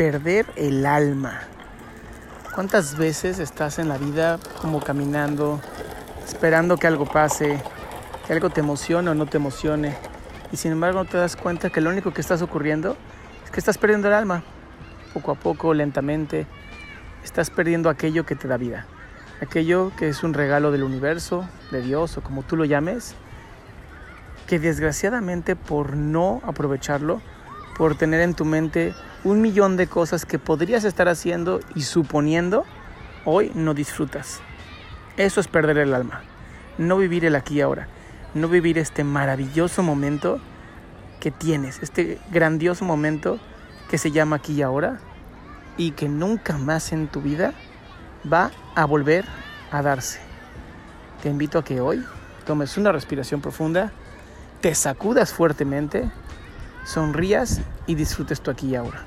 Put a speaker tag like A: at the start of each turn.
A: perder el alma. ¿Cuántas veces estás en la vida como caminando, esperando que algo pase, que algo te emocione o no te emocione? Y sin embargo no te das cuenta que lo único que estás ocurriendo es que estás perdiendo el alma. Poco a poco, lentamente, estás perdiendo aquello que te da vida. Aquello que es un regalo del universo, de Dios o como tú lo llames, que desgraciadamente por no aprovecharlo, por tener en tu mente un millón de cosas que podrías estar haciendo y suponiendo, hoy no disfrutas. Eso es perder el alma, no vivir el aquí y ahora, no vivir este maravilloso momento que tienes, este grandioso momento que se llama aquí y ahora y que nunca más en tu vida va a volver a darse. Te invito a que hoy tomes una respiración profunda, te sacudas fuertemente, sonrías y disfrutes tu aquí y ahora.